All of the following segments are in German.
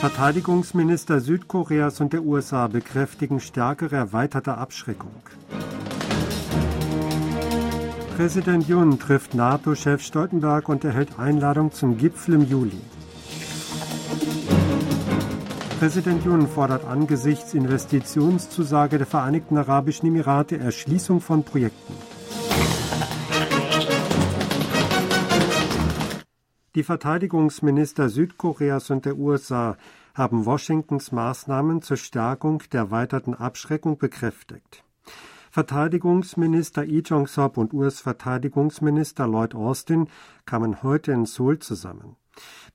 Verteidigungsminister Südkoreas und der USA bekräftigen stärkere erweiterte Abschreckung. Präsident Jun trifft NATO-Chef Stoltenberg und erhält Einladung zum Gipfel im Juli. Präsident Jun fordert angesichts Investitionszusage der Vereinigten Arabischen Emirate Erschließung von Projekten. Die Verteidigungsminister Südkoreas und der USA haben Washingtons Maßnahmen zur Stärkung der erweiterten Abschreckung bekräftigt. Verteidigungsminister Lee Jong-sop und US-Verteidigungsminister Lloyd Austin kamen heute in Seoul zusammen.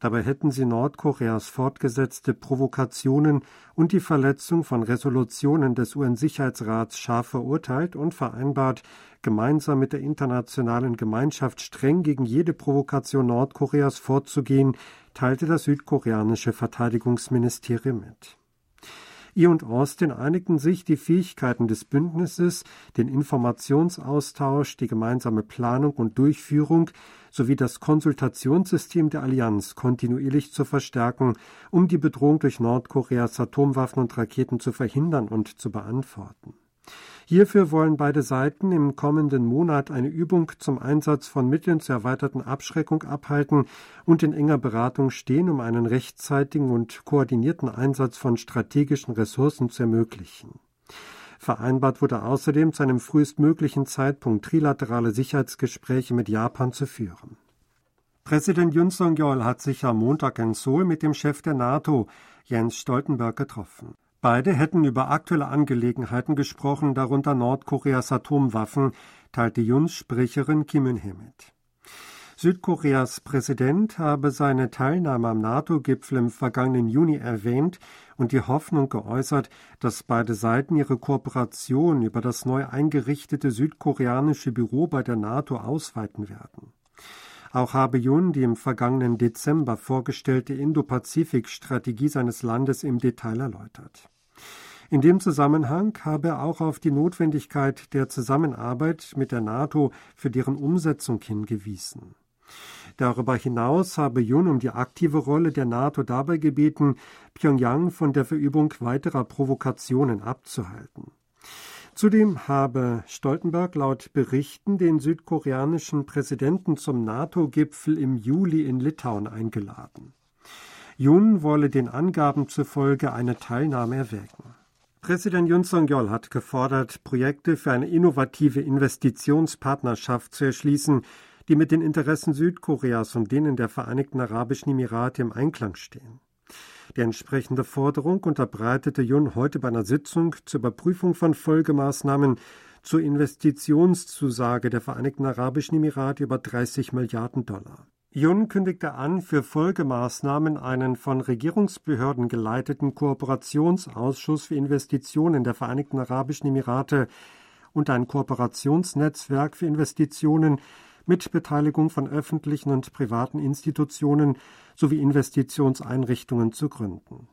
Dabei hätten sie Nordkoreas fortgesetzte Provokationen und die Verletzung von Resolutionen des UN-Sicherheitsrats scharf verurteilt und vereinbart, gemeinsam mit der internationalen Gemeinschaft streng gegen jede Provokation Nordkoreas vorzugehen, teilte das südkoreanische Verteidigungsministerium mit. Ihr und Austin einigten sich, die Fähigkeiten des Bündnisses, den Informationsaustausch, die gemeinsame Planung und Durchführung sowie das Konsultationssystem der Allianz kontinuierlich zu verstärken, um die Bedrohung durch Nordkoreas Atomwaffen und Raketen zu verhindern und zu beantworten. Hierfür wollen beide Seiten im kommenden Monat eine Übung zum Einsatz von Mitteln zur erweiterten Abschreckung abhalten und in enger Beratung stehen, um einen rechtzeitigen und koordinierten Einsatz von strategischen Ressourcen zu ermöglichen. Vereinbart wurde außerdem zu einem frühestmöglichen Zeitpunkt trilaterale Sicherheitsgespräche mit Japan zu führen. Präsident Yun Song-yeol hat sich am Montag in Seoul mit dem Chef der NATO, Jens Stoltenberg, getroffen. Beide hätten über aktuelle Angelegenheiten gesprochen, darunter Nordkoreas Atomwaffen, teilte Juns Sprecherin Kim Eun-hye mit. Südkoreas Präsident habe seine Teilnahme am NATO-Gipfel im vergangenen Juni erwähnt und die Hoffnung geäußert, dass beide Seiten ihre Kooperation über das neu eingerichtete südkoreanische Büro bei der NATO ausweiten werden. Auch habe Jun die im vergangenen Dezember vorgestellte Indo-Pazifik-Strategie seines Landes im Detail erläutert. In dem Zusammenhang habe er auch auf die Notwendigkeit der Zusammenarbeit mit der NATO für deren Umsetzung hingewiesen. Darüber hinaus habe Jun um die aktive Rolle der NATO dabei gebeten, Pyongyang von der Verübung weiterer Provokationen abzuhalten. Zudem habe Stoltenberg laut Berichten den südkoreanischen Präsidenten zum NATO-Gipfel im Juli in Litauen eingeladen. Jun wolle den Angaben zufolge eine Teilnahme erwägen. Präsident Yun Song-yeol hat gefordert, Projekte für eine innovative Investitionspartnerschaft zu erschließen, die mit den Interessen Südkoreas und denen der Vereinigten Arabischen Emirate im Einklang stehen. Die entsprechende Forderung unterbreitete Yun heute bei einer Sitzung zur Überprüfung von Folgemaßnahmen zur Investitionszusage der Vereinigten Arabischen Emirate über 30 Milliarden Dollar. Jun kündigte an, für Folgemaßnahmen einen von Regierungsbehörden geleiteten Kooperationsausschuss für Investitionen der Vereinigten Arabischen Emirate und ein Kooperationsnetzwerk für Investitionen mit Beteiligung von öffentlichen und privaten Institutionen sowie Investitionseinrichtungen zu gründen.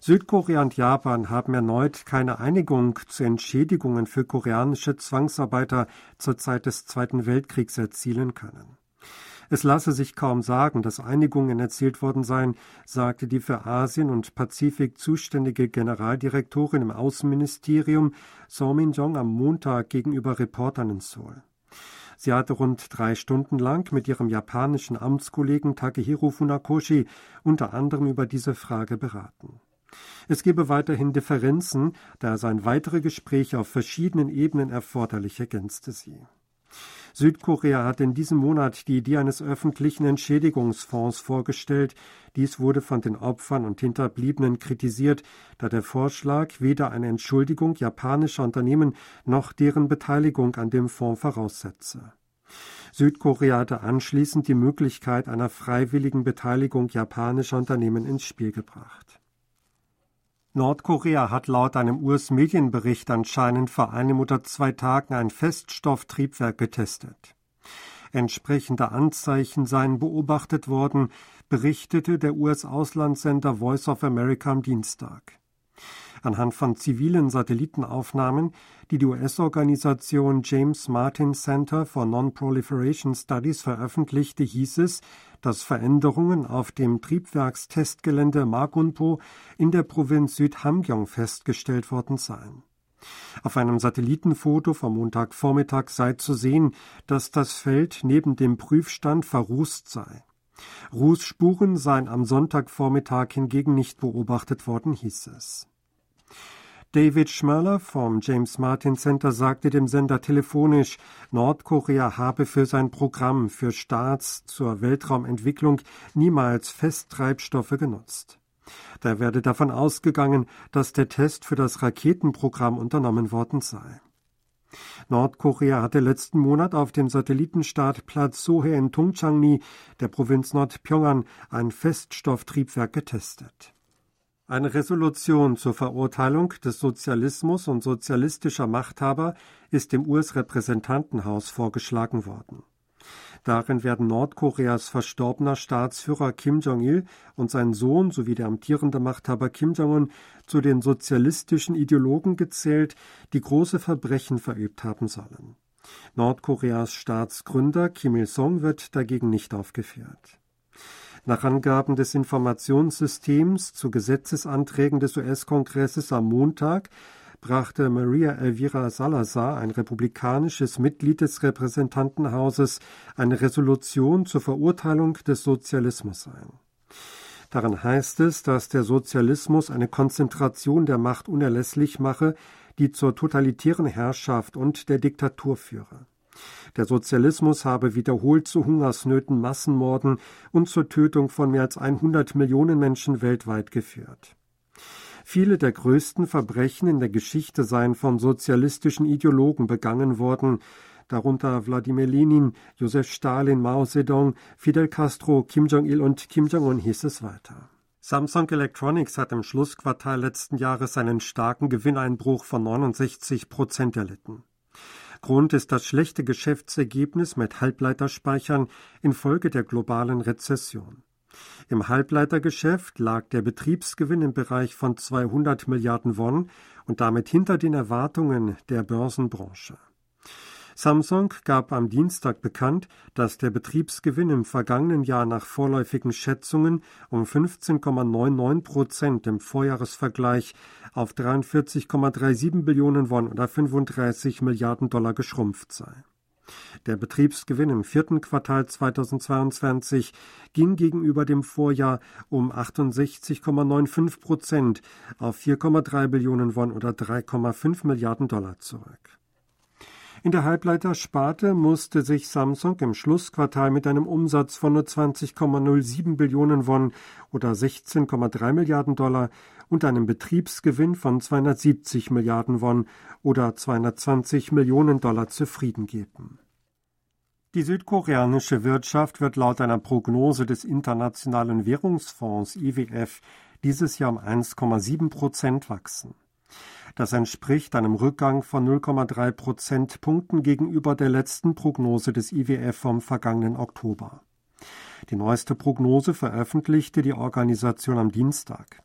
Südkorea und Japan haben erneut keine Einigung zu Entschädigungen für koreanische Zwangsarbeiter zur Zeit des Zweiten Weltkriegs erzielen können. Es lasse sich kaum sagen, dass Einigungen erzielt worden seien, sagte die für Asien und Pazifik zuständige Generaldirektorin im Außenministerium So Min-jong am Montag gegenüber Reportern in Seoul. Sie hatte rund drei Stunden lang mit ihrem japanischen Amtskollegen Takehiro Funakoshi unter anderem über diese Frage beraten. Es gebe weiterhin Differenzen, da seien weitere Gespräche auf verschiedenen Ebenen erforderlich, ergänzte sie. Südkorea hat in diesem Monat die Idee eines öffentlichen Entschädigungsfonds vorgestellt. Dies wurde von den Opfern und Hinterbliebenen kritisiert, da der Vorschlag weder eine Entschuldigung japanischer Unternehmen noch deren Beteiligung an dem Fonds voraussetze. Südkorea hatte anschließend die Möglichkeit einer freiwilligen Beteiligung japanischer Unternehmen ins Spiel gebracht. Nordkorea hat laut einem US-Medienbericht anscheinend vor einem oder zwei Tagen ein Feststofftriebwerk getestet. Entsprechende Anzeichen seien beobachtet worden, berichtete der US-Auslandssender Voice of America am Dienstag. anhand von zivilen Satellitenaufnahmen, die die US-Organisation James Martin Center for Non-Proliferation Studies veröffentlichte, hieß es, dass Veränderungen auf dem Triebwerkstestgelände Magunpo in der Provinz Südhamgyong festgestellt worden seien. Auf einem Satellitenfoto vom Montagvormittag sei zu sehen, dass das Feld neben dem Prüfstand verrußt sei. Rußspuren seien am Sonntagvormittag hingegen nicht beobachtet worden, hieß es. David Schmöller vom James Martin Center sagte dem Sender telefonisch, Nordkorea habe für sein Programm für Staats zur Weltraumentwicklung niemals Festtreibstoffe genutzt. Da werde davon ausgegangen, dass der Test für das Raketenprogramm unternommen worden sei. Nordkorea hatte letzten Monat auf dem Satellitenstartplatz Sohe in Tungchangni, der Provinz Nordpyongan, ein Feststofftriebwerk getestet. Eine Resolution zur Verurteilung des Sozialismus und sozialistischer Machthaber ist dem US-Repräsentantenhaus vorgeschlagen worden. Darin werden Nordkoreas verstorbener Staatsführer Kim Jong-il und sein Sohn sowie der amtierende Machthaber Kim Jong-un zu den sozialistischen Ideologen gezählt, die große Verbrechen verübt haben sollen. Nordkoreas Staatsgründer Kim Il-sung wird dagegen nicht aufgeführt. Nach Angaben des Informationssystems zu Gesetzesanträgen des US-Kongresses am Montag brachte Maria Elvira Salazar, ein republikanisches Mitglied des Repräsentantenhauses, eine Resolution zur Verurteilung des Sozialismus ein. Darin heißt es, dass der Sozialismus eine Konzentration der Macht unerlässlich mache, die zur totalitären Herrschaft und der Diktatur führe. Der Sozialismus habe wiederholt zu Hungersnöten, Massenmorden und zur Tötung von mehr als 100 Millionen Menschen weltweit geführt. Viele der größten Verbrechen in der Geschichte seien von sozialistischen Ideologen begangen worden, darunter Wladimir Lenin, Josef Stalin, Mao Zedong, Fidel Castro, Kim Jong-il und Kim Jong-un hieß es weiter. Samsung Electronics hat im Schlussquartal letzten Jahres einen starken Gewinneinbruch von 69 Prozent erlitten. Grund ist das schlechte Geschäftsergebnis mit Halbleiterspeichern infolge der globalen Rezession. Im Halbleitergeschäft lag der Betriebsgewinn im Bereich von 200 Milliarden Won und damit hinter den Erwartungen der Börsenbranche. Samsung gab am Dienstag bekannt, dass der Betriebsgewinn im vergangenen Jahr nach vorläufigen Schätzungen um 15,99 Prozent im Vorjahresvergleich auf 43,37 Billionen Won oder 35 Milliarden Dollar geschrumpft sei. Der Betriebsgewinn im vierten Quartal 2022 ging gegenüber dem Vorjahr um 68,95 Prozent auf 4,3 Billionen Won oder 3,5 Milliarden Dollar zurück. In der Halbleitersparte musste sich Samsung im Schlussquartal mit einem Umsatz von nur 20,07 Billionen Won oder 16,3 Milliarden Dollar und einem Betriebsgewinn von 270 Milliarden Won oder 220 Millionen Dollar zufrieden geben. Die südkoreanische Wirtschaft wird laut einer Prognose des Internationalen Währungsfonds IWF dieses Jahr um 1,7 Prozent wachsen. Das entspricht einem Rückgang von 0,3 Prozentpunkten gegenüber der letzten Prognose des IWF vom vergangenen Oktober. Die neueste Prognose veröffentlichte die Organisation am Dienstag.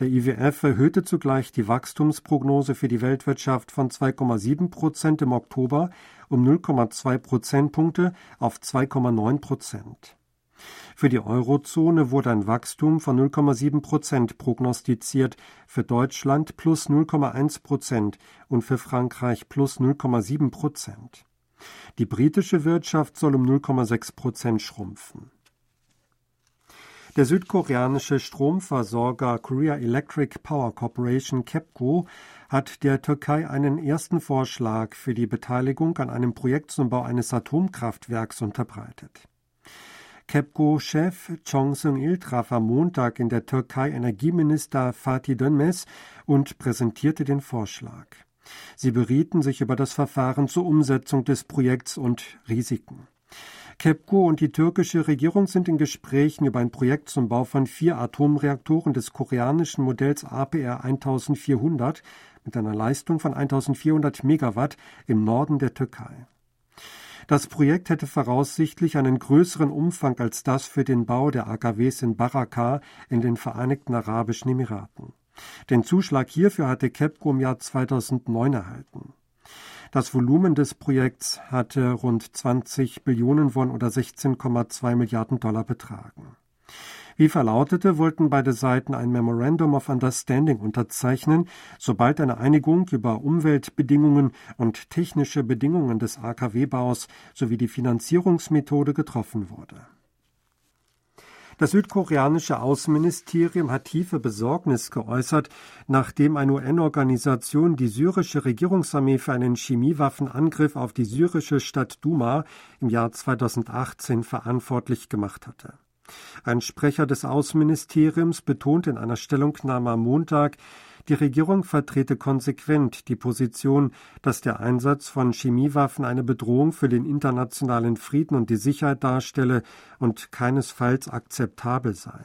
Der IWF erhöhte zugleich die Wachstumsprognose für die Weltwirtschaft von 2,7 Prozent im Oktober um 0,2 Prozentpunkte auf 2,9 Prozent. Für die Eurozone wurde ein Wachstum von 0,7 Prozent prognostiziert, für Deutschland plus 0,1 Prozent und für Frankreich plus 0,7 Prozent. Die britische Wirtschaft soll um 0,6 Prozent schrumpfen. Der südkoreanische Stromversorger Korea Electric Power Corporation KEPCO hat der Türkei einen ersten Vorschlag für die Beteiligung an einem Projekt zum Bau eines Atomkraftwerks unterbreitet. KEPCO-Chef Chong Seung-il traf am Montag in der Türkei Energieminister Fatih Dönmez und präsentierte den Vorschlag. Sie berieten sich über das Verfahren zur Umsetzung des Projekts und Risiken. KEPCO und die türkische Regierung sind in Gesprächen über ein Projekt zum Bau von vier Atomreaktoren des koreanischen Modells APR 1400 mit einer Leistung von 1400 Megawatt im Norden der Türkei. Das Projekt hätte voraussichtlich einen größeren Umfang als das für den Bau der AKWs in Baraka in den Vereinigten Arabischen Emiraten. Den Zuschlag hierfür hatte KEPCO im Jahr 2009 erhalten. Das Volumen des Projekts hatte rund 20 Billionen Won oder 16,2 Milliarden Dollar betragen. Wie verlautete, wollten beide Seiten ein Memorandum of Understanding unterzeichnen, sobald eine Einigung über Umweltbedingungen und technische Bedingungen des AKW-Baus sowie die Finanzierungsmethode getroffen wurde. Das südkoreanische Außenministerium hat tiefe Besorgnis geäußert, nachdem eine UN-Organisation die syrische Regierungsarmee für einen Chemiewaffenangriff auf die syrische Stadt Duma im Jahr 2018 verantwortlich gemacht hatte. Ein Sprecher des Außenministeriums betont in einer Stellungnahme am Montag, die Regierung vertrete konsequent die Position, dass der Einsatz von Chemiewaffen eine Bedrohung für den internationalen Frieden und die Sicherheit darstelle und keinesfalls akzeptabel sei.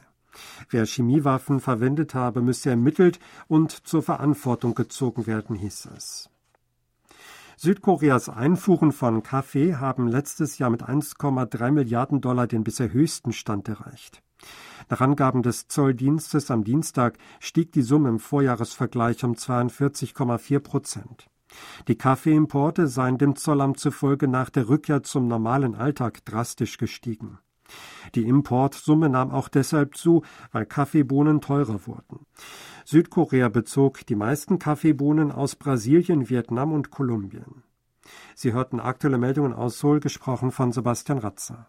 Wer Chemiewaffen verwendet habe, müsse ermittelt und zur Verantwortung gezogen werden, hieß es. Südkoreas Einfuhren von Kaffee haben letztes Jahr mit 1,3 Milliarden Dollar den bisher höchsten Stand erreicht. Nach Angaben des Zolldienstes am Dienstag stieg die Summe im Vorjahresvergleich um 42,4 Prozent. Die Kaffeeimporte seien dem Zollamt zufolge nach der Rückkehr zum normalen Alltag drastisch gestiegen. Die Importsumme nahm auch deshalb zu, weil Kaffeebohnen teurer wurden. Südkorea bezog die meisten Kaffeebohnen aus Brasilien, Vietnam und Kolumbien. Sie hörten aktuelle Meldungen aus Seoul, gesprochen von Sebastian Ratzer.